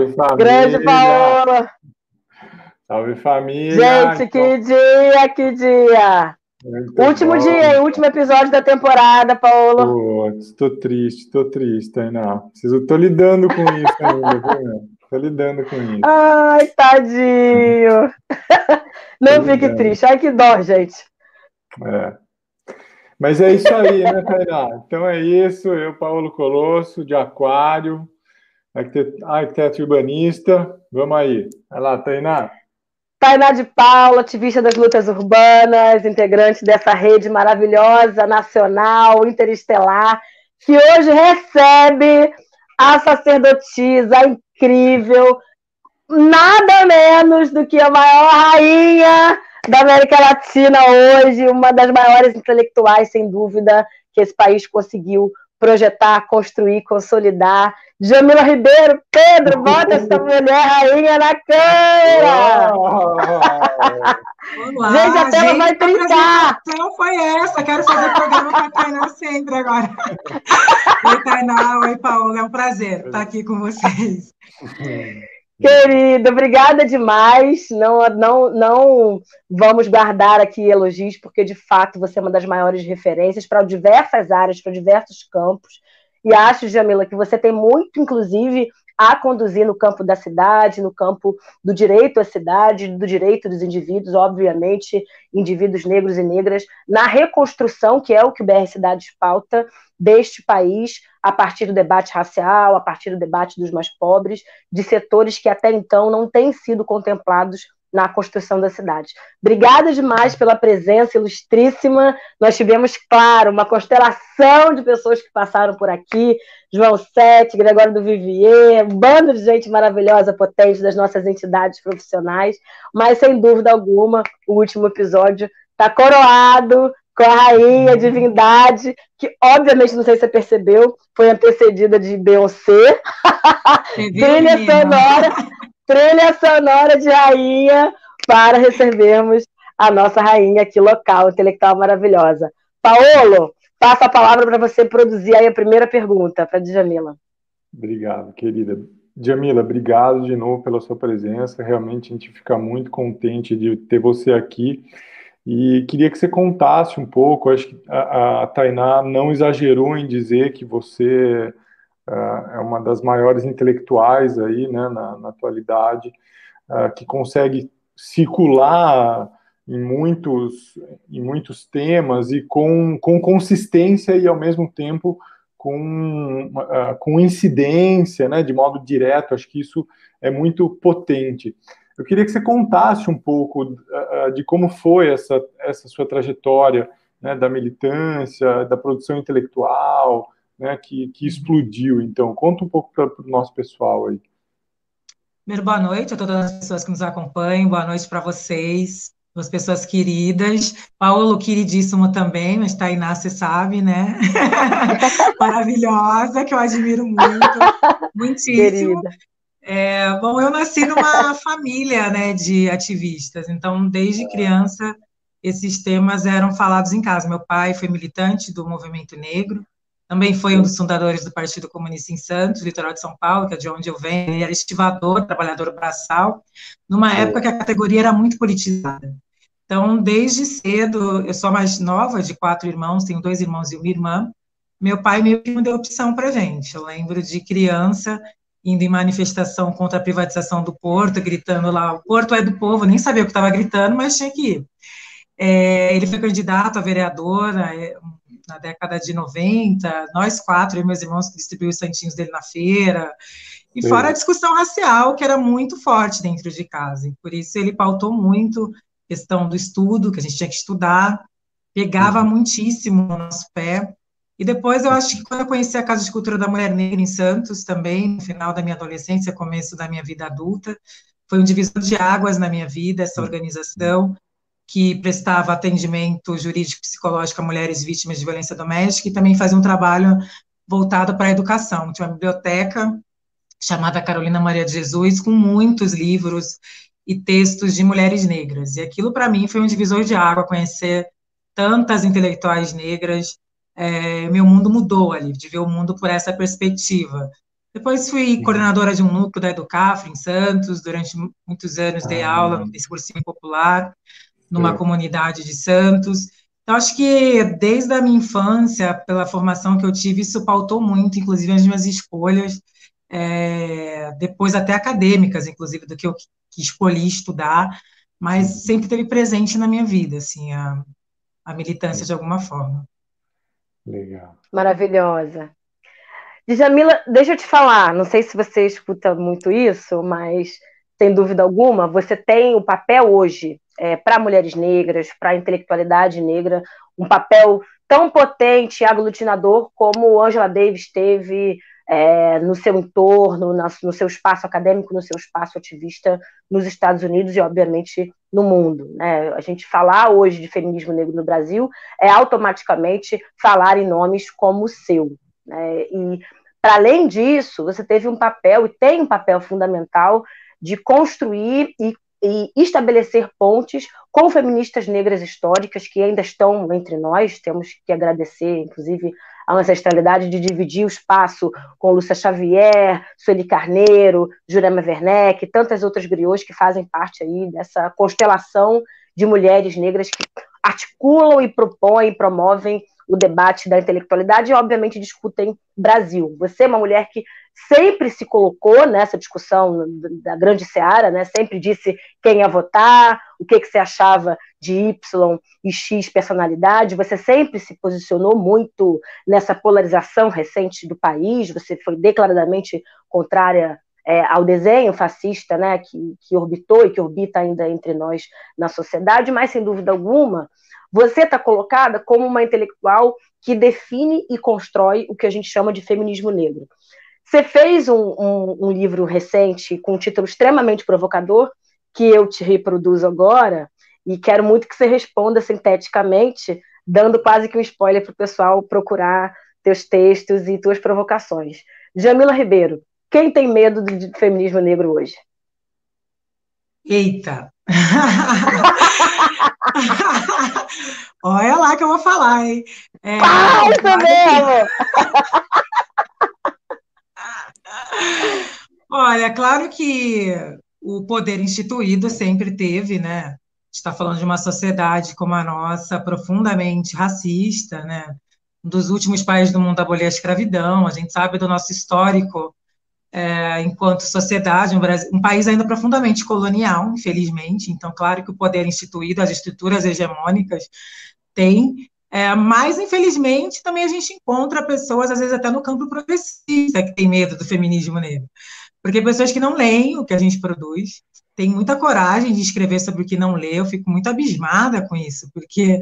Salve família! Grande Paola! Salve família! Gente, que dia, que dia! Muito último bom. dia, hein? último episódio da temporada, Paola. Putz, tô triste, tô triste, Tainá. Preciso, tô lidando com isso ainda? Tô lidando com isso. Ai, tadinho! Não Tô fique ligado. triste. Ai, que dó, gente. É. Mas é isso aí, né, Tainá? Então é isso. Eu, Paulo Colosso, de Aquário, arquiteto, urbanista. Vamos aí. Vai lá, Tainá. Tainá de Paula, ativista das lutas urbanas, integrante dessa rede maravilhosa, nacional, interestelar, que hoje recebe a sacerdotisa incrível, nada menos do que a maior rainha da América Latina hoje, uma das maiores intelectuais, sem dúvida, que esse país conseguiu projetar, construir, consolidar. Jamila Ribeiro, Pedro, bota essa mulher rainha na câmera! Olá, Gente, a tela vai que trincar. apresentação foi essa? Quero fazer programa com a Tainá sempre agora. Oi, Tainá. Oi, Paola. É um prazer estar aqui com vocês. Querida, obrigada demais. Não, não, não vamos guardar aqui elogios, porque de fato você é uma das maiores referências para diversas áreas, para diversos campos. E acho, Jamila, que você tem muito, inclusive, a conduzir no campo da cidade, no campo do direito à cidade, do direito dos indivíduos, obviamente, indivíduos negros e negras, na reconstrução, que é o que o BR Cidades pauta, deste país, a partir do debate racial, a partir do debate dos mais pobres, de setores que até então não têm sido contemplados na construção da cidade. Obrigada demais pela presença ilustríssima. Nós tivemos, claro, uma constelação de pessoas que passaram por aqui, João Sete, Gregório do Vivier, um bando de gente maravilhosa, potente das nossas entidades profissionais, mas sem dúvida alguma, o último episódio está coroado com a rainha, a divindade, que obviamente, não sei se você percebeu, foi antecedida de Beyoncé. Trilha sonora, trilha sonora de rainha para recebermos a nossa rainha aqui local, intelectual maravilhosa. Paolo, passo a palavra para você produzir aí a primeira pergunta para a Djamila. Obrigado, querida. Jamila, obrigado de novo pela sua presença. Realmente a gente fica muito contente de ter você aqui. E queria que você contasse um pouco. Acho que a, a Tainá não exagerou em dizer que você é uma das maiores intelectuais aí, né, na, na atualidade, ah, que consegue circular em muitos, em muitos temas e com, com consistência e ao mesmo tempo com, uh, com incidência, né, de modo direto. Acho que isso é muito potente. Eu queria que você contasse um pouco de como foi essa, essa sua trajetória né, da militância, da produção intelectual, né, que, que explodiu. Então, conta um pouco para o nosso pessoal aí. Primeiro, boa noite a todas as pessoas que nos acompanham, boa noite para vocês, as pessoas queridas. Paulo, queridíssimo também, mas Tainá, você sabe, né? Maravilhosa, que eu admiro muito, muitíssimo. Querida. É, bom, eu nasci numa família né, de ativistas, então, desde criança, esses temas eram falados em casa. Meu pai foi militante do movimento negro, também foi um dos fundadores do Partido Comunista em Santos, litoral de São Paulo, que é de onde eu venho. Ele era estivador, trabalhador braçal, numa época que a categoria era muito politizada. Então, desde cedo, eu sou a mais nova de quatro irmãos, tenho dois irmãos e uma irmã. Meu pai meio que não deu opção para gente. Eu lembro de criança indo em manifestação contra a privatização do Porto, gritando lá: o Porto é do povo, nem sabia o que estava gritando, mas tinha que ir. É, ele foi candidato a vereador é, na década de 90, nós quatro, e meus irmãos, que distribuímos os santinhos dele na feira, e Sim. fora a discussão racial, que era muito forte dentro de casa, e por isso ele pautou muito a questão do estudo, que a gente tinha que estudar, pegava uhum. muitíssimo no nosso pé, E depois eu acho que quando eu conheci a Casa de Cultura da Mulher Negra em Santos, também, no final da minha adolescência, começo da minha vida adulta, foi um divisor de águas na minha vida, essa organização que prestava atendimento jurídico psicológico a mulheres vítimas de violência doméstica e também fazia um trabalho voltado para a educação. Tinha uma biblioteca chamada Carolina Maria de Jesus, com muitos livros e textos de mulheres negras. E aquilo, para mim, foi um divisor de água, conhecer tantas intelectuais negras. É, meu mundo mudou ali, de ver o mundo por essa perspectiva. Depois fui coordenadora de um núcleo da Educafra, em Santos, durante muitos anos dei ah, aula no cursinho popular, numa comunidade de Santos. Então, acho que desde a minha infância, pela formação que eu tive, isso pautou muito, inclusive, as minhas escolhas, é, depois até acadêmicas, inclusive, do que eu que escolhi estudar, mas sempre teve presente na minha vida, assim, a, a militância de alguma forma. Legal. Maravilhosa. Djamila, deixa eu te falar, não sei se você escuta muito isso, mas sem dúvida alguma, você tem o papel hoje é, para mulheres negras, para a intelectualidade negra, um papel tão potente e aglutinador como Angela Davis teve é, no seu entorno, no seu espaço acadêmico, no seu espaço ativista nos Estados Unidos e, obviamente, no mundo. Né? A gente falar hoje de feminismo negro no Brasil é automaticamente falar em nomes como o seu. Né? E, para além disso, você teve um papel, e tem um papel fundamental, de construir e e estabelecer pontes com feministas negras históricas que ainda estão entre nós. Temos que agradecer, inclusive, a ancestralidade de dividir o espaço com Lúcia Xavier, Sueli Carneiro, Jurema Werneck, tantas outras griots que fazem parte aí dessa constelação de mulheres negras que articulam e propõem, promovem o debate da intelectualidade e, obviamente, discutem Brasil. Você é uma mulher que sempre se colocou nessa discussão da grande seara, né? sempre disse quem ia votar, o que, que você achava de Y e X personalidade, você sempre se posicionou muito nessa polarização recente do país, você foi declaradamente contrária é, ao desenho fascista né, que, que orbitou e que orbita ainda entre nós na sociedade, mas sem dúvida alguma você está colocada como uma intelectual que define e constrói o que a gente chama de feminismo negro. Você fez um, um, um livro recente com um título extremamente provocador, que eu te reproduzo agora, e quero muito que você responda sinteticamente, dando quase que um spoiler para o pessoal procurar teus textos e tuas provocações. Jamila Ribeiro, quem tem medo do feminismo negro hoje? Eita! Olha lá que eu vou falar, hein? É, ah, isso mesmo! Olha, claro que o poder instituído sempre teve, né? Está falando de uma sociedade como a nossa, profundamente racista, né? Um dos últimos países do mundo a abolir a escravidão, a gente sabe do nosso histórico é, enquanto sociedade, um, Brasil, um, país ainda profundamente colonial, infelizmente, então, claro que o poder instituído, as estruturas hegemônicas têm, é, mas, infelizmente, também a gente encontra pessoas, às vezes até no campo progressista, que tem medo do feminismo negro, porque pessoas que não leem o que a gente produz, têm muita coragem de escrever sobre o que não lê, eu fico muito abismada com isso, porque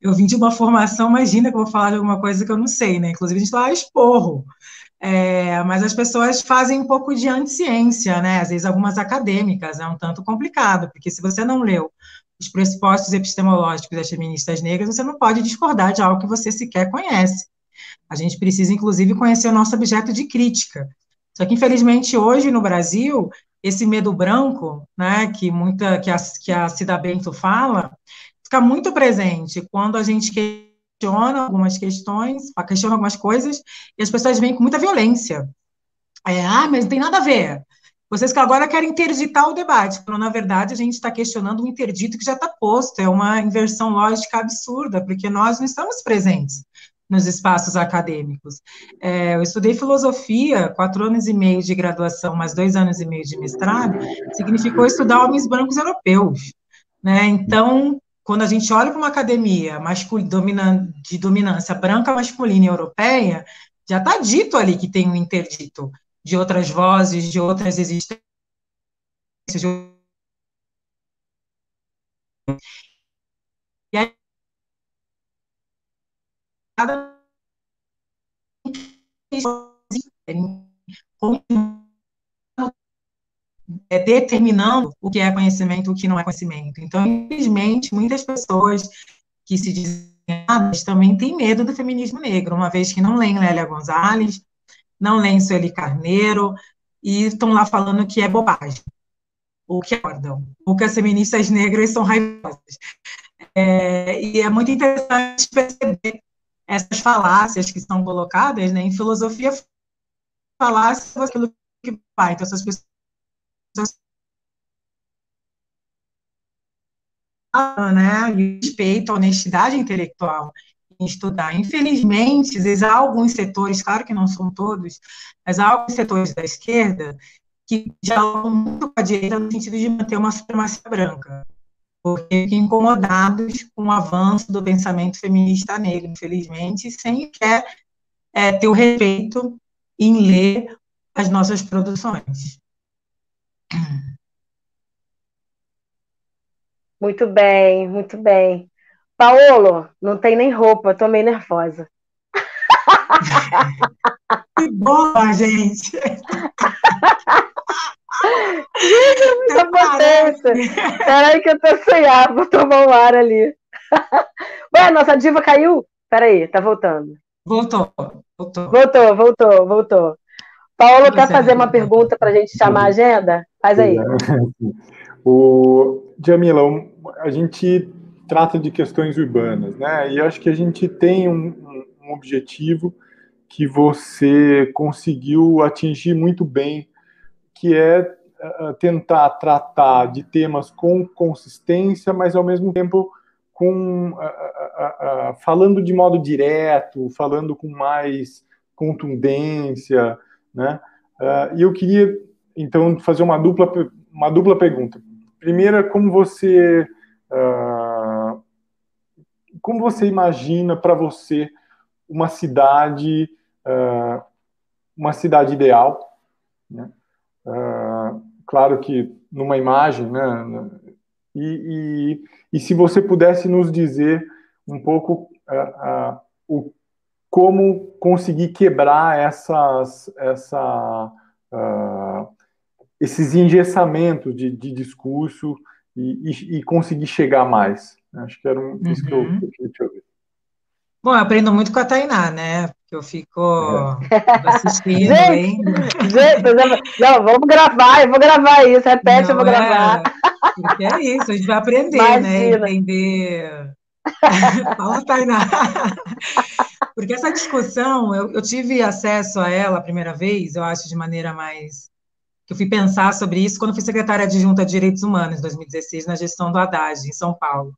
eu vim de uma formação, imagina que eu vou falar de alguma coisa que eu não sei, né? Inclusive, a gente lá esporro. É, mas as pessoas fazem um pouco de anticiência, né? Às vezes algumas acadêmicas, é um tanto complicado, porque se você não leu os pressupostos epistemológicos das feministas negras, você não pode discordar de algo que você sequer conhece. A gente precisa, inclusive, conhecer o nosso objeto de crítica. Só que, infelizmente, hoje no Brasil, esse medo branco, né, que muita que a, que a Cida Bento fala, fica muito presente quando a gente questiona algumas questões, questiona algumas coisas, e as pessoas vêm com muita violência. É, ah, mas não tem nada a ver. Vocês que agora querem interditar o debate, quando na verdade a gente está questionando um interdito que já está posto, é uma inversão lógica absurda, porque nós não estamos presentes nos espaços acadêmicos. É, eu estudei filosofia, quatro anos e meio de graduação, mais dois anos e meio de mestrado, significou estudar homens brancos europeus. Né? Então, quando a gente olha para uma academia de dominância branca, masculina e europeia, já está dito ali que tem um interdito de outras vozes, de outras existências. De... E aí, é, determinando o que é conhecimento e o que não é conhecimento. Então, infelizmente, muitas pessoas que se dizem também têm medo do feminismo negro, uma vez que não leem Lélia Gonzalez, não leem Sueli Carneiro, e estão lá falando que é bobagem, ou que acordam, ou que as feministas negras são raivosas. É, e é muito interessante perceber essas falácias que são colocadas né, em filosofia falácias aquilo que vai. Então, essas pessoas né, respeito, honestidade intelectual estudar. Infelizmente, há alguns setores, claro que não são todos, mas há alguns setores da esquerda que dialogam muito com a direita no sentido de manter uma supremacia branca, porque ficam incomodados com o avanço do pensamento feminista negro, infelizmente, sem quer é, ter o respeito em ler as nossas produções. Muito bem, muito bem. Paolo, não tem nem roupa, tô meio nervosa. Que boa, gente! Muita potência! Peraí que eu tô sem ar, vou tomar um ar ali. Ué, nossa diva caiu? Peraí, tá voltando. Voltou, voltou. Voltou, voltou, voltou. Paulo quer fazer uma pergunta para a gente chamar a agenda? Faz aí. O Jamila, a gente trata de questões urbanas, né? E acho que a gente tem um, um objetivo que você conseguiu atingir muito bem, que é uh, tentar tratar de temas com consistência, mas ao mesmo tempo com uh, uh, falando de modo direto, falando com mais contundência, né? e eu queria então fazer uma dupla uma dupla pergunta. Primeira, como você como você imagina para você uma cidade, uh, uma cidade ideal? Né? Uh, claro que numa imagem, né? E, e, e, se você pudesse nos dizer um pouco uh, o, como conseguir quebrar essas, essa, esses engessamentos de, de discurso e, e, conseguir chegar mais. Acho que era um, isso que eu, uhum. queria te ouvir. Bom, eu aprendo muito com a Tainá, né? Porque eu fico é. assistindo, gente, gente, não, vamos gravar, eu vou gravar isso, repete, não, eu vou é, gravar. Porque é isso, a gente vai aprender, né? Imagina. né? Entender. Fala, Tainá. Porque essa discussão, eu, eu tive acesso a ela a primeira vez, eu acho, de maneira mais que eu fui pensar sobre isso quando fui secretária adjunta de Direitos Humanos, em 2016, na gestão do Haddad, em São Paulo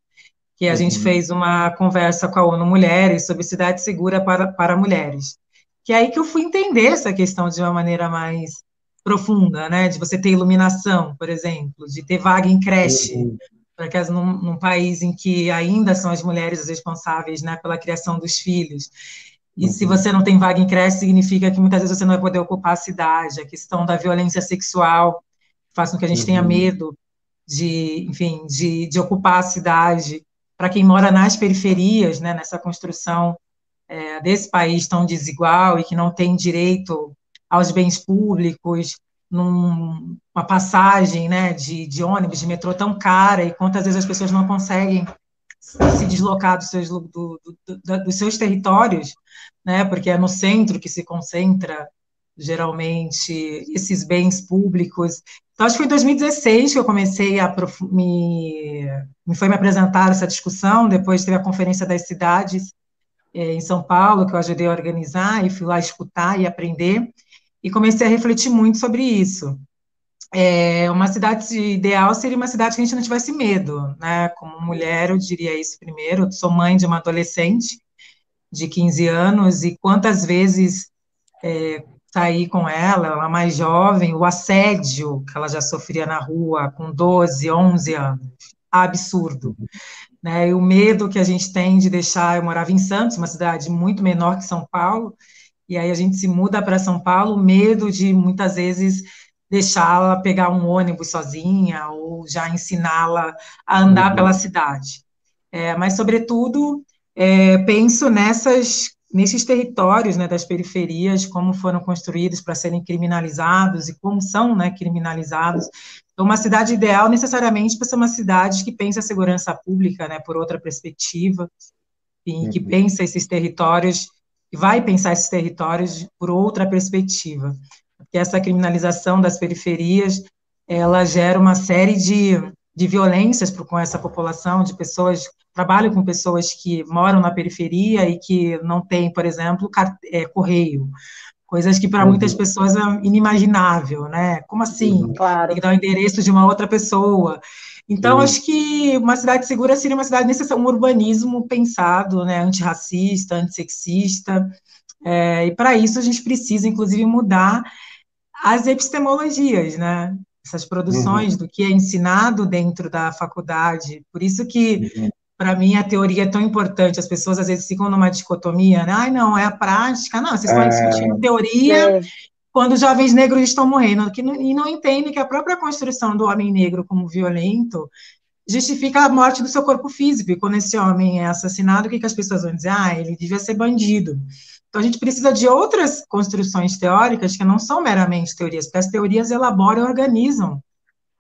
que a uhum. gente fez uma conversa com a ONU Mulheres sobre cidade segura para, para mulheres. Que é aí que eu fui entender essa questão de uma maneira mais profunda, né? De você ter iluminação, por exemplo, de ter vaga em creche, uhum. porque num, num país em que ainda são as mulheres as responsáveis, né, pela criação dos filhos. E uhum. se você não tem vaga em creche, significa que muitas vezes você não vai poder ocupar a cidade. A questão da violência sexual faz com que a gente tenha uhum. medo de, enfim, de, de ocupar a cidade para quem mora nas periferias, né, nessa construção é, desse país tão desigual e que não tem direito aos bens públicos, numa passagem né, de, de, ônibus, de metrô tão cara, e quantas vezes as pessoas não conseguem se deslocar dos seus, do, do, do, dos seus territórios, né, porque é no centro que se concentra geralmente esses bens públicos. Então, acho que foi em 2016 que eu comecei a me, me foi me apresentar essa discussão, depois teve a Conferência das Cidades é, em São Paulo, que eu ajudei a organizar, e fui lá escutar e aprender, e comecei a refletir muito sobre isso. É, uma cidade ideal seria uma cidade que a gente não tivesse medo, né? Como mulher, eu diria isso primeiro. Eu sou mãe de uma adolescente de 15 anos, e quantas vezes é, sair com ela, ela mais jovem, o assédio que ela já sofria na rua com 12, 11 anos, absurdo. Né? E o medo que a gente tem de deixar, eu morava em Santos, uma cidade muito menor que São Paulo, e aí a gente se muda para São Paulo, medo de muitas vezes deixá-la pegar um ônibus sozinha ou já ensiná-la a andar uhum. pela cidade. É, mas, sobretudo, é, penso nessas nesses territórios né, das periferias, como foram construídos para serem criminalizados e como são né, criminalizados. Então, uma cidade ideal necessariamente para ser uma cidade que pensa a segurança pública né, por outra perspectiva, e que uhum. pensa esses territórios, e vai pensar esses territórios por outra perspectiva. Porque essa criminalização das periferias, ela gera uma série de, de violências com essa população, de pessoas trabalho com pessoas que moram na periferia e que não têm, por exemplo, é, correio. Coisas que para uhum. muitas pessoas é inimaginável, né? Como assim? Claro. Tem que dar o endereço de uma outra pessoa. Então, uhum. acho que uma cidade segura seria uma cidade necessária, um urbanismo pensado, né, antirracista, antissexista, é, e para isso a gente precisa, inclusive, mudar as epistemologias, né? Essas produções uhum. do que é ensinado dentro da faculdade. Por isso que uhum para mim a teoria é tão importante. As pessoas às vezes ficam numa dicotomia, né? Ai, não, é a prática. Não, vocês estão é... discutindo teoria é. quando os jovens negros estão morrendo, que não, e não entendem que a própria construção do homem negro como violento justifica a morte do seu corpo físico. E quando esse homem é assassinado, o que, que as pessoas vão dizer? Ah, ele devia ser bandido. Então a gente precisa de outras construções teóricas que não são meramente teorias, porque as teorias elaboram e organizam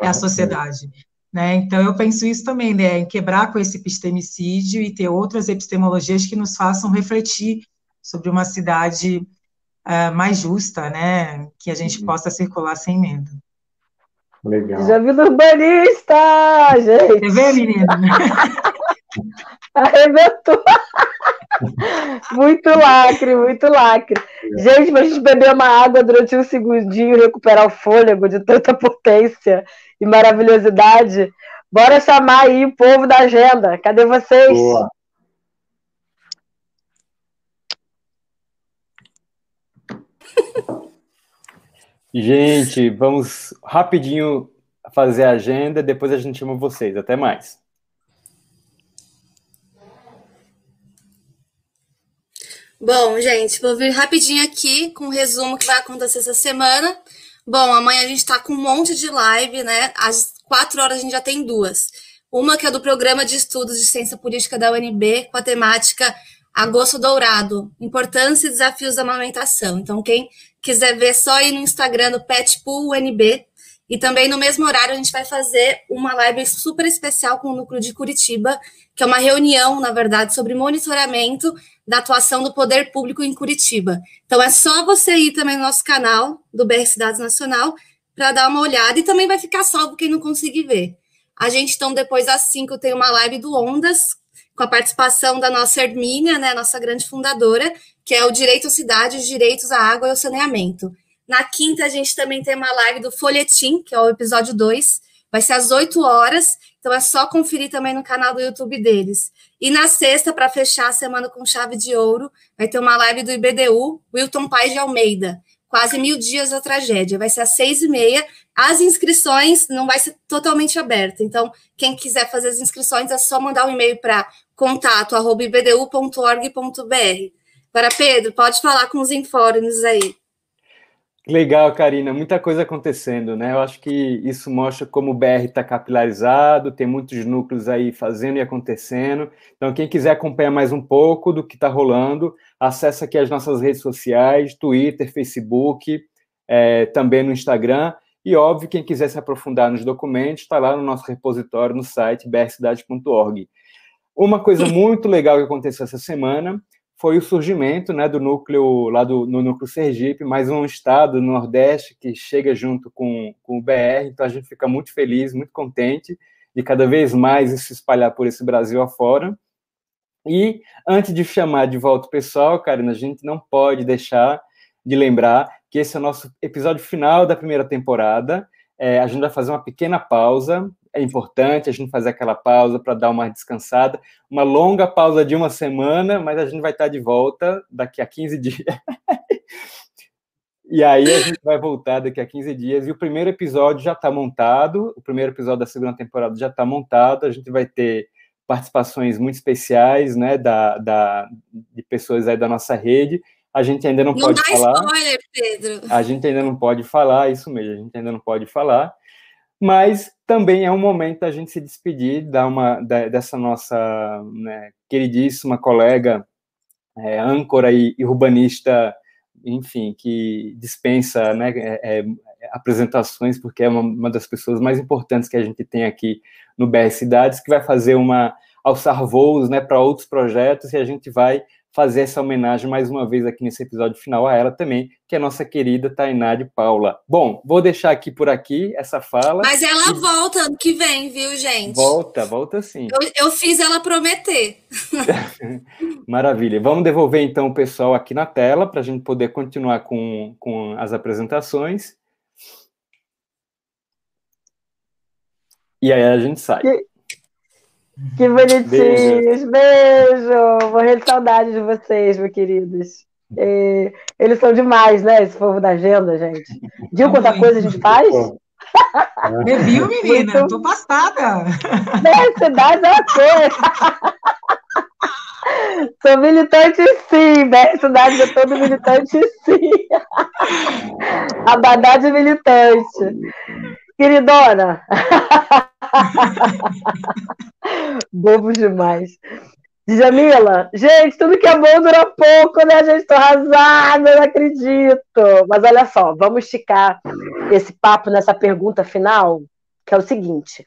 a sociedade. Né? Então, eu penso isso também, né, em quebrar com esse epistemicídio e ter outras epistemologias que nos façam refletir sobre uma cidade uh, mais justa, né, que a gente uhum. possa circular sem medo. Legal. Já vi no urbanista, gente. Você vê, menina? Arrebentou. muito lacre, muito lacre. Gente, pra gente beber uma água durante um segundinho e recuperar o fôlego de tanta potência e maravilhosidade. Bora chamar aí o povo da agenda. Cadê vocês? Boa. Gente, vamos rapidinho fazer a agenda, depois a gente chama vocês. Até mais. Bom, gente, vou vir rapidinho aqui com um resumo que vai acontecer essa semana. Bom, amanhã a gente está com um monte de live, né? Às quatro horas a gente já tem duas. Uma que é do Programa de Estudos de Ciência Política da UNB, com a temática Agosto Dourado, Importância e Desafios da Amamentação. Então, quem quiser ver, só ir no Instagram do Petpool UNB. E também no mesmo horário a gente vai fazer uma live super especial com o Núcleo de Curitiba, que é uma reunião, na verdade, sobre monitoramento da atuação do poder público em Curitiba. Então é só você ir também no nosso canal do BR Cidades Nacional para dar uma olhada e também vai ficar salvo quem não conseguir ver. A gente, então, depois às 5 tem uma live do Ondas, com a participação da nossa Hermínia, né, nossa grande fundadora, que é o Direito à Cidade, os Direitos à Água e ao Saneamento. Na quinta, a gente também tem uma live do Folhetim, que é o episódio 2, vai ser às 8 horas, então é só conferir também no canal do YouTube deles. E na sexta, para fechar a semana com chave de ouro, vai ter uma live do IBDU, Wilton Pais de Almeida, quase mil dias da tragédia. Vai ser às seis e meia. As inscrições não vai ser totalmente aberta. Então, quem quiser fazer as inscrições é só mandar um e-mail para contato@ibdu.org.br. Agora, Pedro, pode falar com os informes aí. Legal, Karina, muita coisa acontecendo, né? Eu acho que isso mostra como o BR está capilarizado, tem muitos núcleos aí fazendo e acontecendo. Então, quem quiser acompanhar mais um pouco do que está rolando, acessa aqui as nossas redes sociais, Twitter, Facebook, é, também no Instagram. E, óbvio, quem quiser se aprofundar nos documentos, está lá no nosso repositório no site brcidade.org. Uma coisa muito legal que aconteceu essa semana foi o surgimento né, do núcleo lá do no núcleo Sergipe, mais um estado no Nordeste que chega junto com, com o BR, então a gente fica muito feliz, muito contente de cada vez mais se espalhar por esse Brasil afora. E antes de chamar de volta o pessoal, Karina, a gente não pode deixar de lembrar que esse é o nosso episódio final da primeira temporada. É, a gente vai fazer uma pequena pausa é importante a gente fazer aquela pausa para dar uma descansada, uma longa pausa de uma semana, mas a gente vai estar de volta daqui a 15 dias. e aí a gente vai voltar daqui a 15 dias e o primeiro episódio já está montado, o primeiro episódio da segunda temporada já está montado, a gente vai ter participações muito especiais, né, da, da, de pessoas aí da nossa rede, a gente ainda não, não pode falar. Spoiler, Pedro. A gente ainda não pode falar, isso mesmo, a gente ainda não pode falar mas também é um momento da gente se despedir da uma, da, dessa nossa né, queridíssima colega é, âncora e, e, urbanista, enfim, que dispensa né, é, é, apresentações, porque é uma, uma, das pessoas mais importantes que a gente tem aqui no BR Cidades, que vai fazer uma alçar voos né, para outros projetos, e a gente vai fazer essa homenagem mais uma vez aqui nesse episódio final a ela também, que é a nossa querida Tainá de Paula. Bom, vou deixar aqui por aqui essa fala. Mas ela e... volta ano que vem, viu, gente? Volta, volta sim. Eu, eu fiz ela prometer. Maravilha. Vamos devolver então o pessoal aqui na tela para a gente poder continuar com, com as apresentações. E aí a gente sai. Que bonitinhos, beijo. beijo. Morrer de saudade de vocês, meus queridos. E eles são demais, né? Esse povo da agenda, gente. Viu quanta coisa a gente faz? Viu, menina? Muito... Tô passada. Cidade é uma coisa. Sou militante sim, né? Cidade é todo militante sim. Abadá militante. Queridona. Bobo demais. Jamila, gente, tudo que é bom dura pouco, né? Gente, tô arrasada, não acredito. Mas olha só, vamos esticar esse papo nessa pergunta final, que é o seguinte.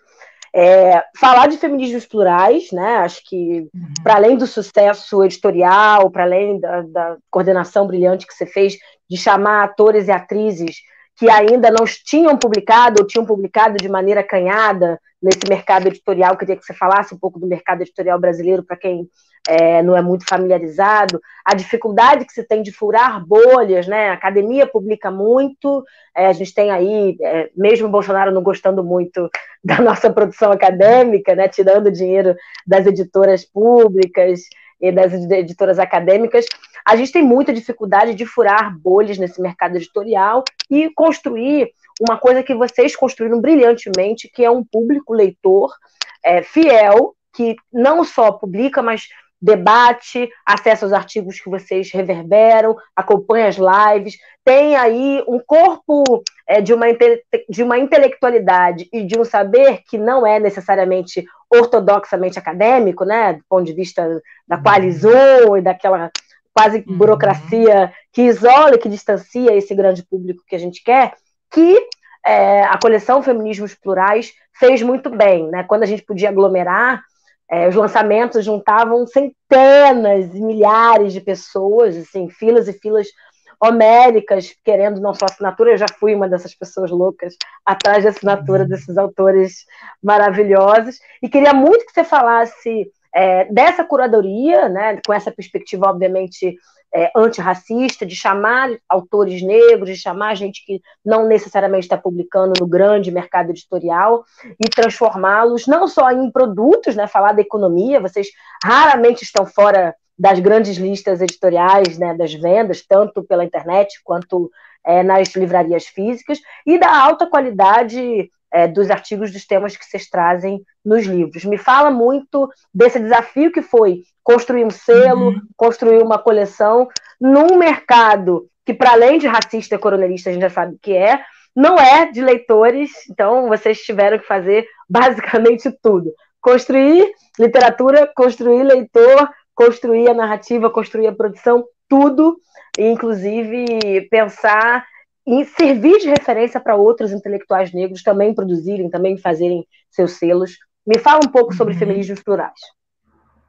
É, falar de feminismos plurais, né? Acho que, uhum. para além do sucesso editorial, para além da, da, coordenação brilhante que você fez de chamar atores e atrizes que ainda não tinham publicado ou tinham publicado de maneira canhada nesse mercado editorial. Queria que você falasse um pouco do mercado editorial brasileiro para quem é, não é muito familiarizado, a dificuldade que se tem de furar bolhas, né? A academia publica muito, é, a gente tem aí, é, mesmo Bolsonaro não gostando muito da nossa produção acadêmica, né? Tirando dinheiro das editoras públicas e das editoras acadêmicas, a gente tem muita dificuldade de furar bolhas nesse mercado editorial e construir uma coisa que vocês construíram brilhantemente, que é um público leitor é, fiel, que não só publica, mas debate, acessa os artigos que vocês reverberam, acompanha as lives, tem aí um corpo é, de, uma, de uma intelectualidade e de um saber que não é necessariamente ortodoxamente acadêmico, né, do ponto de vista da qualizou e daquela quase uhum. burocracia que isola e que distancia esse grande público que a gente quer, que é, a coleção Feminismos Plurais fez muito bem, né? Quando a gente podia aglomerar, é, os lançamentos juntavam centenas, milhares de pessoas, assim, filas e filas homéricas querendo não só assinatura, eu já fui uma dessas pessoas loucas atrás da assinatura uhum. desses autores maravilhosos, e queria muito que você falasse é, dessa curadoria, né, com essa perspectiva, obviamente, é, antirracista, de chamar autores negros, de chamar gente que não necessariamente está publicando no grande mercado editorial e transformá-los não só em produtos, né, falar da economia, vocês raramente estão fora das grandes listas editoriais, né, das vendas, tanto pela internet quanto é, nas livrarias físicas, e da alta qualidade é, dos artigos dos temas que vocês trazem nos livros. Me fala muito desse desafio que foi construir um selo, uhum. construir uma coleção num mercado que, para além de racista e coronelista, a gente já sabe que é, não é de leitores, então vocês tiveram que fazer basicamente tudo. Construir literatura, construir leitor, construir a narrativa, construir a produção, tudo, inclusive pensar em servir de referência para outros intelectuais negros também produzirem, também fazerem seus selos. Me fala um pouco sobre uhum. feminismos plurais.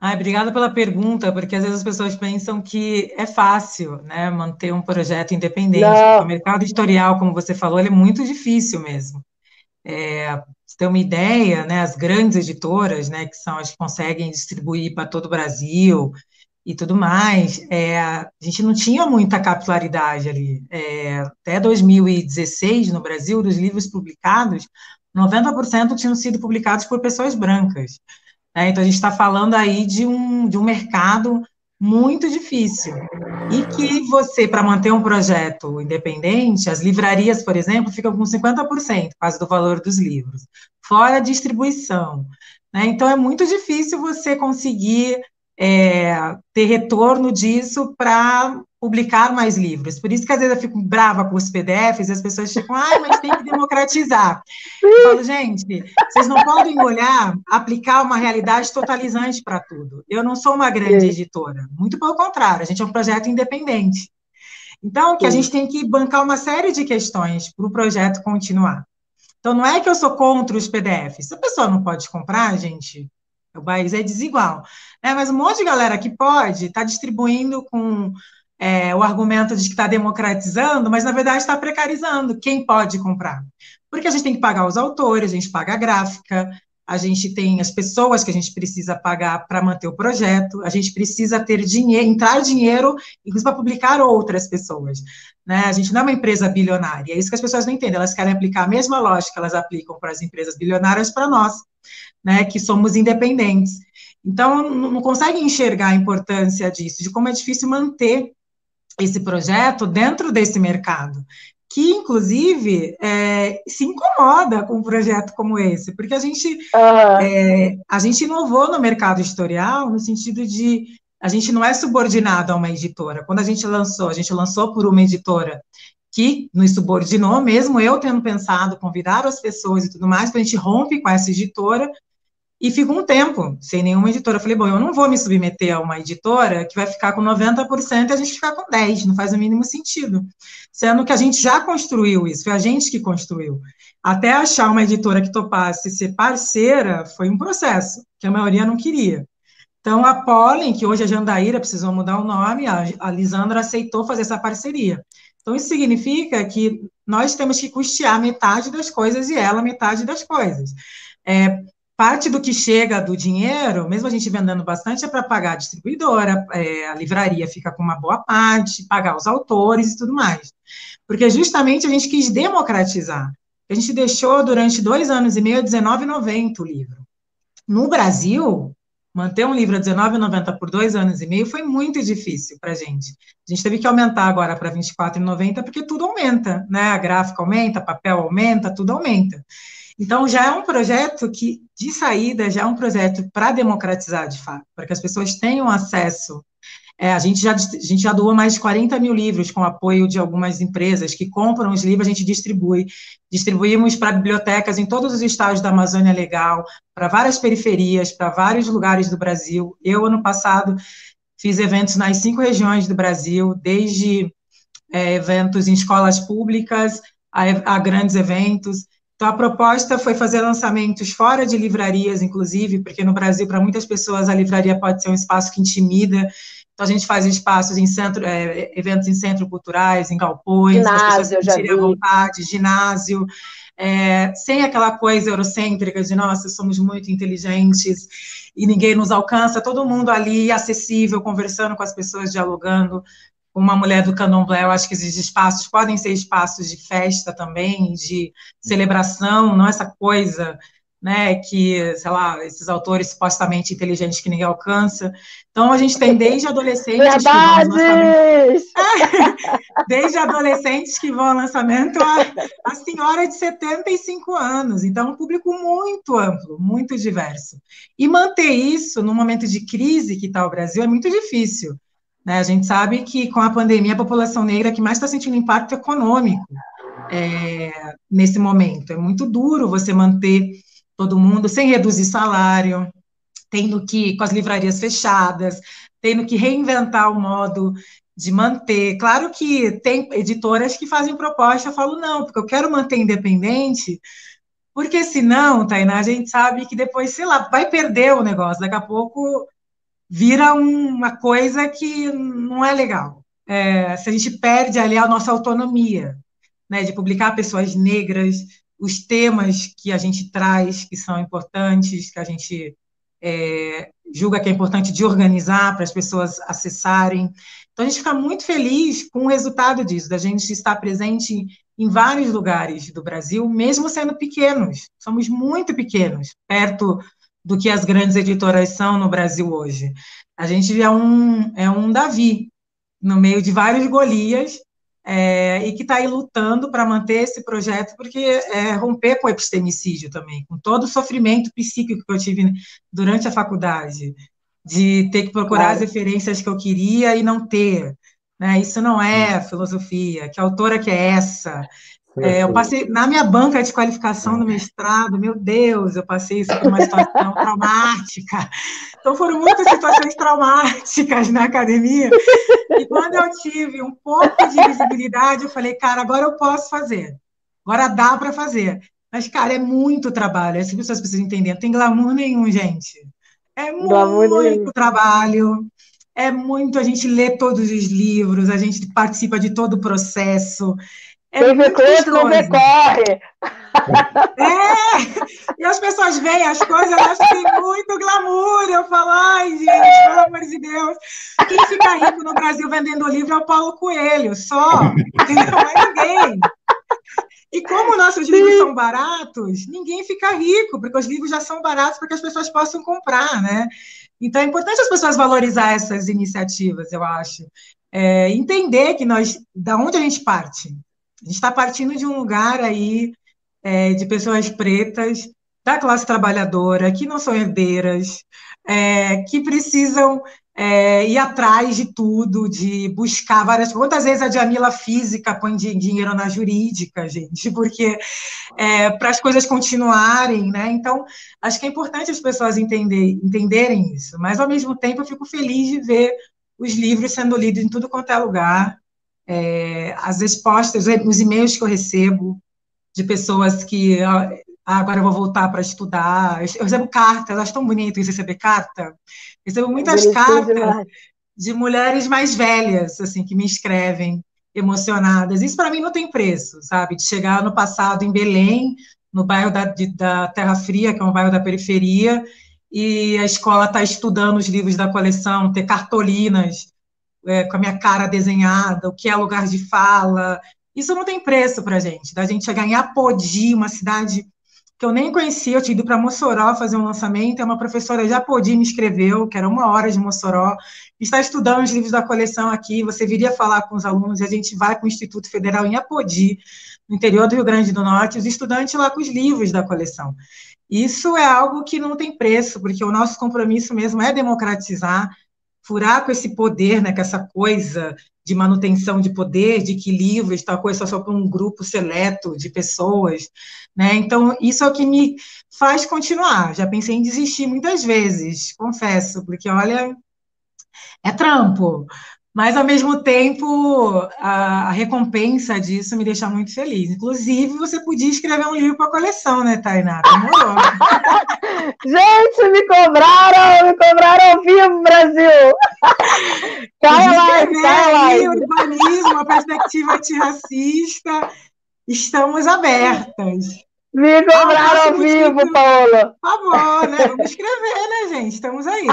Ai, obrigada pela pergunta, porque às vezes as pessoas pensam que é fácil, né, manter um projeto independente. O mercado editorial, como você falou, ele é muito difícil mesmo. É, você tem uma ideia, né, as grandes editoras, né, que são as que conseguem distribuir para todo o Brasil, e tudo mais, é, a gente não tinha muita capilaridade ali. É, até 2016, no Brasil, dos livros publicados, 90% tinham sido publicados por pessoas brancas. Né? Então, a gente está falando aí de um, de um mercado muito difícil. E que você, para manter um projeto independente, as livrarias, por exemplo, ficam com 50%, quase do valor dos livros, fora a distribuição. Né? Então, é muito difícil você conseguir é, ter retorno disso para publicar mais livros. Por isso que às vezes eu fico brava com os PDFs e as pessoas ficam, ai, mas tem que democratizar. Eu falo, gente, vocês não podem olhar, aplicar uma realidade totalizante para tudo. Eu não sou uma grande editora, muito pelo contrário, a gente é um projeto independente. Então, que a gente tem que bancar uma série de questões para o projeto continuar. Então, não é que eu sou contra os PDFs. Se a pessoa não pode comprar, gente, o país é desigual. Né? Mas um monte de galera que pode está distribuindo com é, o argumento de que está democratizando, mas na verdade está precarizando quem pode comprar. Porque a gente tem que pagar os autores, a gente paga a gráfica, a gente tem as pessoas que a gente precisa pagar para manter o projeto, a gente precisa ter dinheiro, entrar dinheiro, inclusive para publicar outras pessoas. Né? A gente não é uma empresa bilionária, é isso que as pessoas não entendem, elas querem aplicar a mesma lógica que elas aplicam para as empresas bilionárias para nós, né, que somos independentes. Então, não conseguem enxergar a importância disso, de como é difícil manter esse projeto dentro desse mercado, que inclusive é, se incomoda com um projeto como esse, porque a gente uhum. é, a gente inovou no mercado editorial no sentido de a gente não é subordinado a uma editora. Quando a gente lançou, a gente lançou por uma editora que nos subordinou, mesmo eu tendo pensado convidar as pessoas e tudo mais, para a gente rompe com essa editora e fico um tempo sem nenhuma editora. Eu falei, bom, eu não vou me submeter a uma editora que vai ficar com 90% e a gente ficar com 10%, não faz o mínimo sentido. Sendo que a gente já construiu isso, foi a gente que construiu. Até achar uma editora que topasse ser parceira foi um processo, que a maioria não queria. Então, a Pollen, que hoje é Jandaíra, precisou mudar o nome, a Lisandra aceitou fazer essa parceria. Então, isso significa que nós temos que custear metade das coisas e ela metade das coisas. É, parte do que chega do dinheiro, mesmo a gente vendendo bastante, é para pagar a distribuidora, é, a livraria fica com uma boa parte, pagar os autores e tudo mais. Porque justamente a gente quis democratizar. A gente deixou durante dois anos e meio R$19,90 o livro. No Brasil, manter um livro a R$19,90 por dois anos e meio foi muito difícil para a gente. A gente teve que aumentar agora para R$24,90 porque tudo aumenta, né? A gráfica aumenta, papel aumenta, tudo aumenta. Então, já é um projeto que, de saída, já é um projeto para democratizar, de fato, para que as pessoas tenham acesso. É, a, gente já, a gente já doa mais de 40 mil livros com apoio de algumas empresas que compram os livros, a gente distribui. Distribuímos para bibliotecas em todos os estados da Amazônia Legal, para várias periferias, para vários lugares do Brasil. Eu, ano passado, fiz eventos nas cinco regiões do Brasil, desde é, eventos em escolas públicas a, a grandes eventos. Então, a proposta foi fazer lançamentos fora de livrarias, inclusive, porque no Brasil, para muitas pessoas, a livraria pode ser um espaço que intimida. Então, a gente faz espaços em centro, é, eventos em centros culturais, em galpões, ginásio, as pessoas vontade, ginásio, é, sem aquela coisa eurocêntrica de, nossa, somos muito inteligentes e ninguém nos alcança, todo mundo ali acessível, conversando com as pessoas, dialogando uma mulher do candomblé, eu acho que esses espaços podem ser espaços de festa também, de celebração, não essa coisa, né, que, sei lá, esses autores supostamente inteligentes que ninguém alcança. Então, a gente tem desde adolescentes Verdades! que vão desde adolescentes que vão ao lançamento a, a senhora de 75 anos. Então, um público muito amplo, muito diverso. E manter isso no momento de crise que está o Brasil é muito difícil. Né? A gente sabe que com a pandemia a população negra que mais está sentindo impacto econômico é, nesse momento. É muito duro você manter todo mundo sem reduzir salário, tendo que, com as livrarias fechadas, tendo que reinventar o modo de manter. Claro que tem editoras que fazem proposta, eu falo, não, porque eu quero manter independente, porque senão, Tainá, a gente sabe que depois, sei lá, vai perder o negócio, daqui a pouco vira uma coisa que não é legal. É, se a gente perde ali a nossa autonomia, né, de publicar pessoas negras, os temas que a gente traz, que são importantes, que a gente é, julga que é importante de organizar para as pessoas acessarem. Então, a gente fica muito feliz com o resultado disso, da gente estar presente em vários lugares do Brasil, mesmo sendo pequenos. Somos muito pequenos, perto do que as grandes editoras são no Brasil hoje. A gente é um, é um Davi, no meio de vários Golias, é, e que está aí lutando para manter esse projeto, porque é romper com o epistemicídio também, com todo o sofrimento psíquico que eu tive durante a faculdade. de ter que procurar claro. as referências que eu queria e não ter. Né? Isso não é filosofia. Que autora que é essa? É, eu passei na minha banca de qualificação do mestrado, meu Deus, eu passei isso por uma situação traumática. Então foram muitas situações traumáticas na academia. E quando eu tive um pouco de visibilidade, eu falei, cara, agora eu posso fazer. Agora dá para fazer. Mas, cara, é muito trabalho. As pessoas precisam entender. Não tem glamour nenhum, gente. É muito trabalho. É muito. A gente lê todos os livros, a gente participa de todo o processo. É Quem vê coisa não vê corre. É, e as pessoas veem as coisas, elas têm muito glamour. Eu falo, ai, gente, pelo amor de Deus. Quem fica rico no Brasil vendendo livro é o Paulo Coelho, só. Não é ninguém. E como nossos livros são baratos, ninguém fica rico, porque os livros já são baratos para que as pessoas possam comprar, né? Então é importante as pessoas valorizar essas iniciativas, eu acho. É, entender que nós, da onde a gente parte, a gente está partindo de um lugar aí é, de pessoas pretas, da classe trabalhadora, que não são herdeiras, é, que precisam é, ir atrás de tudo, de buscar várias. Quantas vezes a Jamila física põe dinheiro na jurídica, gente? Porque é, para as coisas continuarem, né? Então, acho que é importante as pessoas entender, entenderem isso, mas ao mesmo tempo eu fico feliz de ver os livros sendo lidos em tudo quanto é lugar é, as respostas, os e-mails que eu recebo de pessoas que ah, agora eu vou voltar para estudar. Eu recebo cartas, acho tão bonito isso receber carta. Recebo muitas cartas de mulheres mais velhas, assim, que me escrevem emocionadas. Isso para mim não tem preço, sabe? De chegar no passado em Belém, no bairro da, de, da Terra Fria, que é um bairro da periferia, e a escola está estudando os livros da coleção, ter cartolinas é, com a minha cara desenhada, o que é lugar de fala. Isso não tem preço para a gente. Da gente chegar em Apodi, uma cidade que eu nem conhecia, eu tinha ido para Mossoró fazer um lançamento, uma professora de Apodi me escreveu, que era uma hora de Mossoró, está estudando os livros da coleção aqui, você viria falar com os alunos, e a gente vai para o Instituto Federal em Apodi, no interior do Rio Grande do Norte, os estudantes lá com os livros da coleção. Isso é algo que não tem preço, porque o nosso compromisso mesmo é democratizar, furar com esse poder, né, com essa coisa de manutenção de poder, de que livros, tal coisa, só para um grupo seleto de pessoas, né? Então, isso é o que me faz continuar. Já pensei em desistir muitas vezes, confesso, porque, olha, é trampo, mas, ao mesmo tempo, a, a, recompensa disso me deixa muito feliz. Inclusive, você podia escrever um livro para a coleção, né, Tainá? Demorou. Gente, me cobraram, me cobraram ao vivo, Brasil! Cai lá, cai lá. Urbanismo, uma perspectiva antirracista. Estamos abertas. Me cobraram ah, ao vivo, Paola. Por favor, né? Vamos escrever, né, gente? Estamos aí.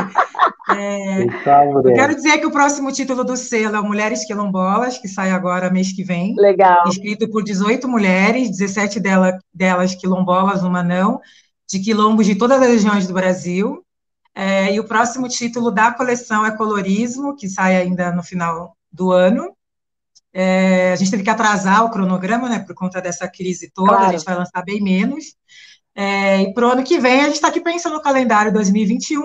É, eu quero dizer que o próximo título do selo é Mulheres Quilombolas, que sai agora mês que vem. Legal. Escrito por 18 mulheres, 17 dela, delas quilombolas, uma não, de quilombos de todas as regiões do Brasil. É, e o próximo título da coleção é Colorismo, que sai ainda no final do ano. É, a gente teve que atrasar o cronograma, né, por conta dessa crise toda, claro. a gente vai lançar bem menos. É, e para o ano que vem, a gente está aqui pensando no calendário 2021.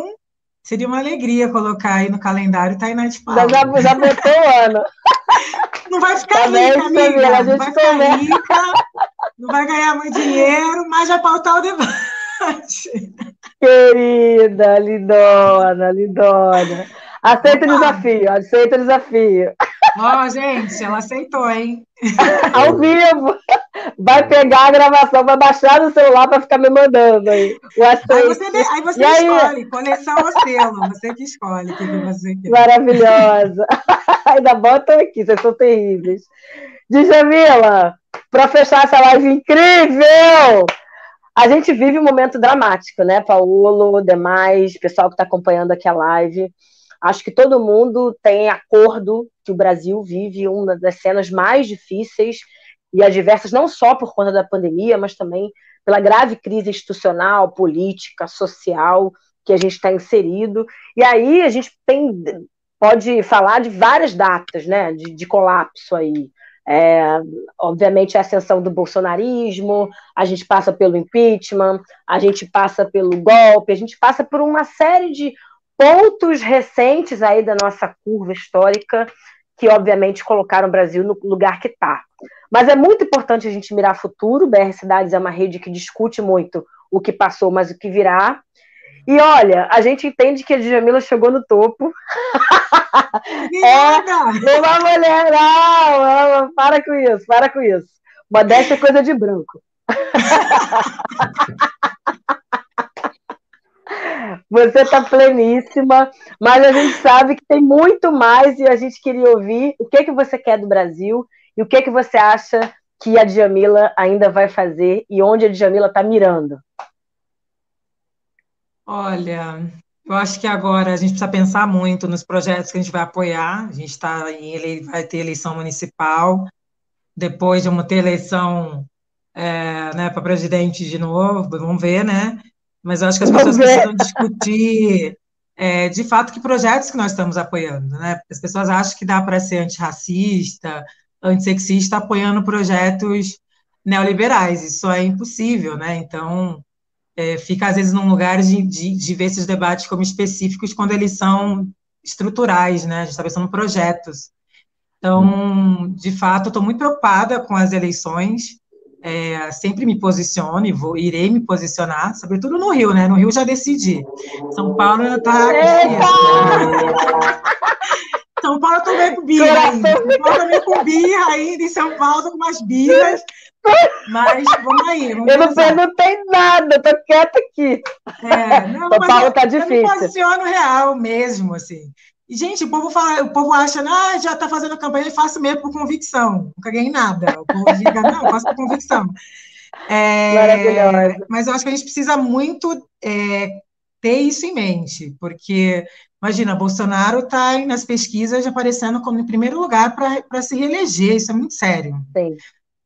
Seria uma alegria colocar aí no calendário Tainá de Paula. Já, já, já botou o ano. Não vai ficar tá rica, amiga. Não vai ficar rica, não vai ganhar muito dinheiro, mas já pautar o debate. Querida, lindona, lindona. Aceita o desafio, aceita o desafio. Ó, oh, gente, ela aceitou, hein? Ao vivo. Vai pegar a gravação, vai baixar no celular para ficar me mandando aí. Aí você, aí você escolhe, aí? coleção ou selo, você que escolhe o que você quer. Maravilhosa. Ainda botam aqui, vocês são terríveis. Djamila, para fechar essa live incrível, a gente vive um momento dramático, né, Paulo, demais, pessoal que está acompanhando aqui a live. Acho que todo mundo tem acordo que o Brasil vive uma das cenas mais difíceis e adversas, não só por conta da pandemia, mas também pela grave crise institucional, política, social que a gente está inserido. E aí a gente tem, pode falar de várias datas né, de, de colapso aí. É, obviamente a ascensão do bolsonarismo, a gente passa pelo impeachment, a gente passa pelo golpe, a gente passa por uma série de pontos recentes aí da nossa curva histórica que, obviamente, colocaram o Brasil no lugar que está. Mas é muito importante a gente mirar futuro. BR Cidades é uma rede que discute muito o que passou, mas o que virá. E olha, a gente entende que a Djamila chegou no topo. é uma mulher, não, para com isso, para com isso. Modéstia é coisa de branco. Você está pleníssima, mas a gente sabe que tem muito mais e a gente queria ouvir o que, que você quer do Brasil e o que, que você acha que a Djamila ainda vai fazer e onde a Djamila está mirando. Olha, eu acho que agora a gente precisa pensar muito nos projetos que a gente vai apoiar. A gente está em vai ter eleição municipal, depois vamos ter eleição é, né, para presidente de novo, vamos ver, né? Mas eu acho que as pessoas precisam discutir é, de fato que projetos que nós estamos apoiando, né? As pessoas acham que dá para ser antirracista, antissexista apoiando projetos neoliberais. Isso é impossível, né? Então, é, fica às vezes num lugar de, de, de, ver esses debates como específicos quando eles são estruturais, né? A gente está pensando em projetos. Então, de fato, estou muito preocupada com as eleições. É, sempre me posiciono e vou, irei me posicionar, sobretudo no Rio, né? No Rio já decidi. São Paulo ainda está São Paulo eu tô meio com birra ainda. São Paulo eu meio com birra ainda, em São Paulo com umas birras. Mas vamos aí. Vamos eu não perguntei nada, tô quieta aqui. É, não, São Paulo tá difícil. Eu me posiciono real mesmo, assim. Gente, o povo fala, o povo acha, ah, já tá fazendo campanha, eu faço mesmo por convicção. Nunca ganhei nada. O povo diga, não, faço por convicção. É, Maravilhosa. Mas eu acho que a gente precisa muito é, ter isso em mente, porque, imagina, Bolsonaro está nas pesquisas aparecendo como em primeiro lugar para se reeleger, isso é muito sério. Sim.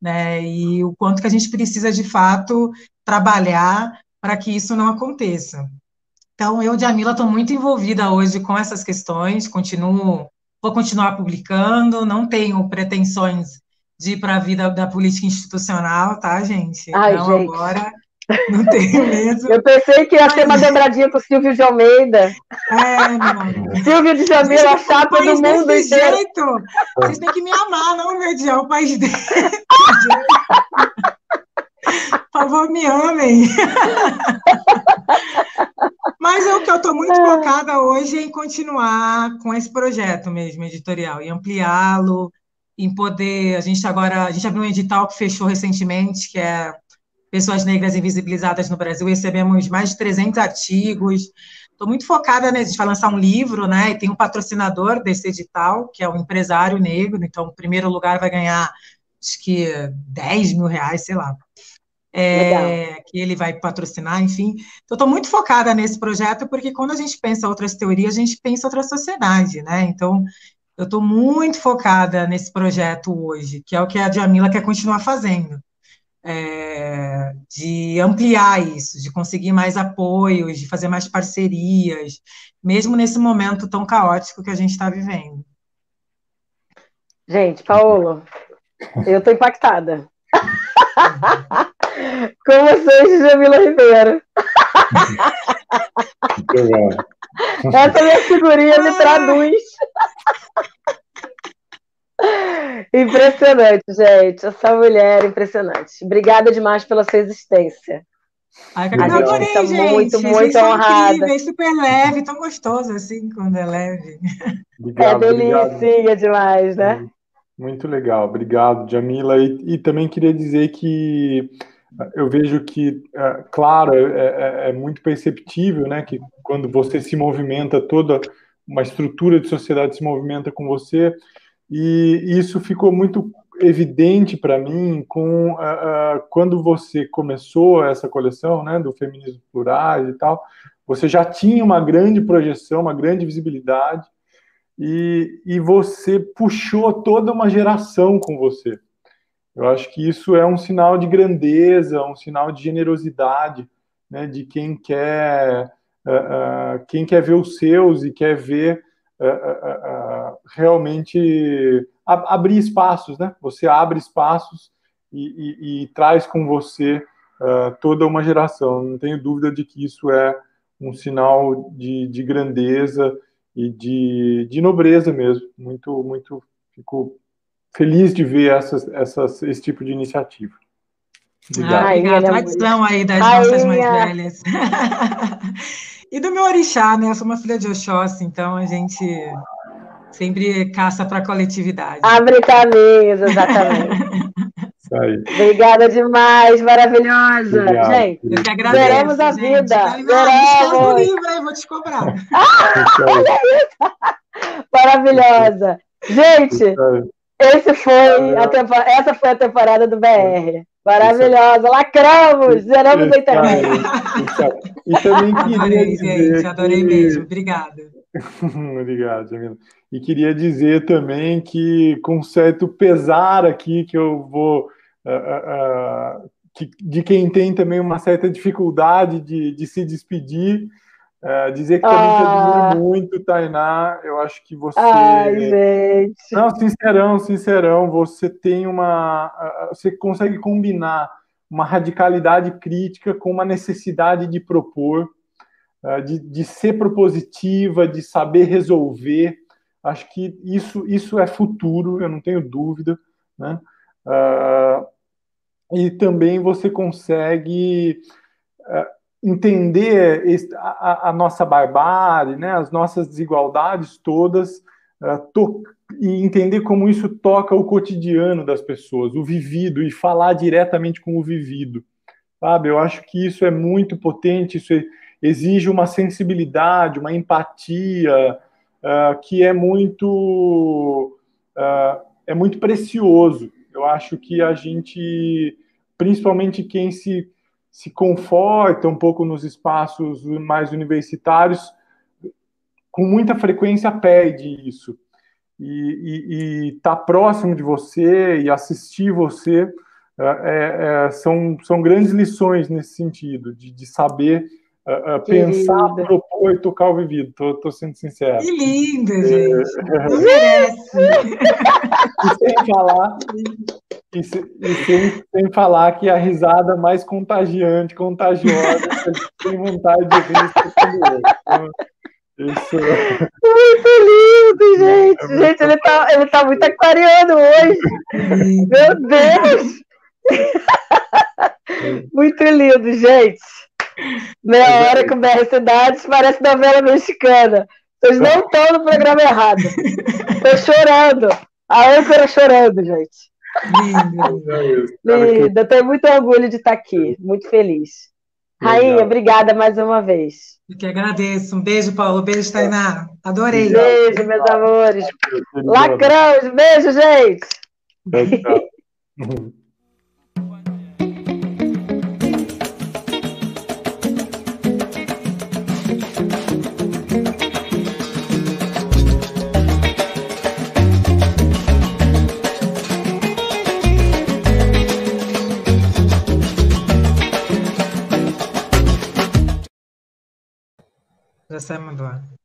Né? E o quanto que a gente precisa, de fato, trabalhar para que isso não aconteça. Então, eu, Jamila, estou muito envolvida hoje com essas questões, continuo, vou continuar publicando, não tenho pretensões de ir para a vida da política institucional, tá, gente? Ai, então, gente. agora não tenho mesmo. Eu pensei que ia Mas... ter uma dobradinha com o Silvio de Almeida. É, não. Silvio de Jamila, a chapa do mundo desse inteiro. jeito. Vocês têm que me amar, não mediar o país dele. Por favor, me amem. Mas é o que eu estou muito focada hoje é em continuar com esse projeto mesmo, editorial, e ampliá-lo, em poder. A gente agora, a gente abriu um edital que fechou recentemente, que é pessoas negras invisibilizadas no Brasil, recebemos mais de 300 artigos. Estou muito focada, né, a gente vai lançar um livro, né, e tem um patrocinador desse edital, que é um empresário negro, então o primeiro lugar vai ganhar, acho que 10 mil reais, sei lá, é, que ele vai patrocinar, enfim. Então, estou muito focada nesse projeto, porque quando a gente pensa outras teorias, a gente pensa outra sociedade, né, então eu estou muito focada nesse projeto hoje, que é o que a Jamila quer continuar fazendo é, de ampliar isso, de conseguir mais apoios, de fazer mais parcerias, mesmo nesse momento tão caótico que a gente está vivendo. Gente, Paulo, eu estou impactada. Com vocês, Jamila Ribeiro. Essa minha figurinha me traduz. Impressionante, gente. Essa mulher é impressionante. Obrigada demais pela sua existência. Ai, a gente adorei, gente. muito, muito honrada. Incrível, super leve, tão gostoso assim quando é leve. Obrigado, é delicinha demais, né? Muito legal, obrigado, Jamila. E, e, também queria dizer que eu vejo que, é, claro, é, é, é muito perceptível, né, que quando você se movimenta, toda uma estrutura de sociedade se movimenta com você, e isso ficou muito evidente para mim com uh, uh, quando você começou essa coleção, né, do feminismo plurais e tal. Você já tinha uma grande projeção, uma grande visibilidade, e, e você puxou toda uma geração com você. Eu acho que isso é um sinal de grandeza, um sinal de generosidade, né, de quem quer uh, quem quer ver os seus e quer ver é, realmente abrir espaços, né? Você abre espaços e, e, e traz com você toda uma geração. Não tenho dúvida de que isso é um sinal de, de grandeza e de, de nobreza mesmo. Muito, muito, fico feliz de ver essas, essas, esse tipo de iniciativa. Obrigado. Ah, obrigada. Tradição aí das Rainha. nossas mais velhas. e do meu orixá, né? Eu sou uma filha de Oxóssi, então a gente sempre caça para a coletividade. Abre caminhos, exatamente. Obrigada demais, maravilhosa. Obrigado. Gente, eu que agradeço. Veremos a gente. vida. Veremos. livro aí, vou te cobrar. olha isso. Maravilhosa. Gente, esse foi a temporada, essa foi a temporada do BR. Maravilhosa, lacramos, zeramos a internet. E também queria adorei, dizer gente, adorei que... mesmo, obrigada. Obrigado, Jamila. E queria dizer também que, com certo pesar aqui, que eu vou. Uh, uh, uh, que, de quem tem também uma certa dificuldade de, de se despedir, é, dizer que também ah. te admiro muito, Tainá. Eu acho que você. Ai, gente. Não, sincerão, sincerão. Você tem uma. Você consegue combinar uma radicalidade crítica com uma necessidade de propor, é, de, de ser propositiva, de saber resolver. Acho que isso, isso é futuro, eu não tenho dúvida. Né? Uh, e também você consegue. Entender a, nossa barbárie, né, as nossas desigualdades todas, uh, e entender como isso toca o cotidiano das pessoas, o vivido, e falar diretamente com o vivido. Sabe? Eu acho que isso é muito potente, isso exige uma sensibilidade, uma empatia, uh, que é muito, uh, é muito precioso. Eu acho que a gente, principalmente quem se se conforta um pouco nos espaços mais universitários, com muita frequência perde isso. E estar tá próximo de você e assistir você é, é, é, são, são grandes lições nesse sentido, de, de saber uh, uh, pensar, propor e tocar o vivido. Estou sendo sincero. Que lindo, gente. É, e sem falar e, se, e sem, sem, falar que a risada mais contagiante, contagiosa, tem vontade de rir então, isso... Muito lindo, gente. É muito... Gente, ele tá, ele tá muito aquariano hoje. Meu Deus! muito lindo, gente. Meia é hora com BR Cidades parece novela mexicana. Vocês não estão no programa errado. Estou chorando. A âncora chorando, gente. Linda. Linda. Tenho muito orgulho de estar aqui. Muito feliz. Legal. Rainha, obrigada mais uma vez. Eu que agradeço. Um beijo, Paulo. Beijo, Tainá. Adorei. Beijo, meus amores. Lacrão. Beijo, gente. Tchau. Já saímos do ar.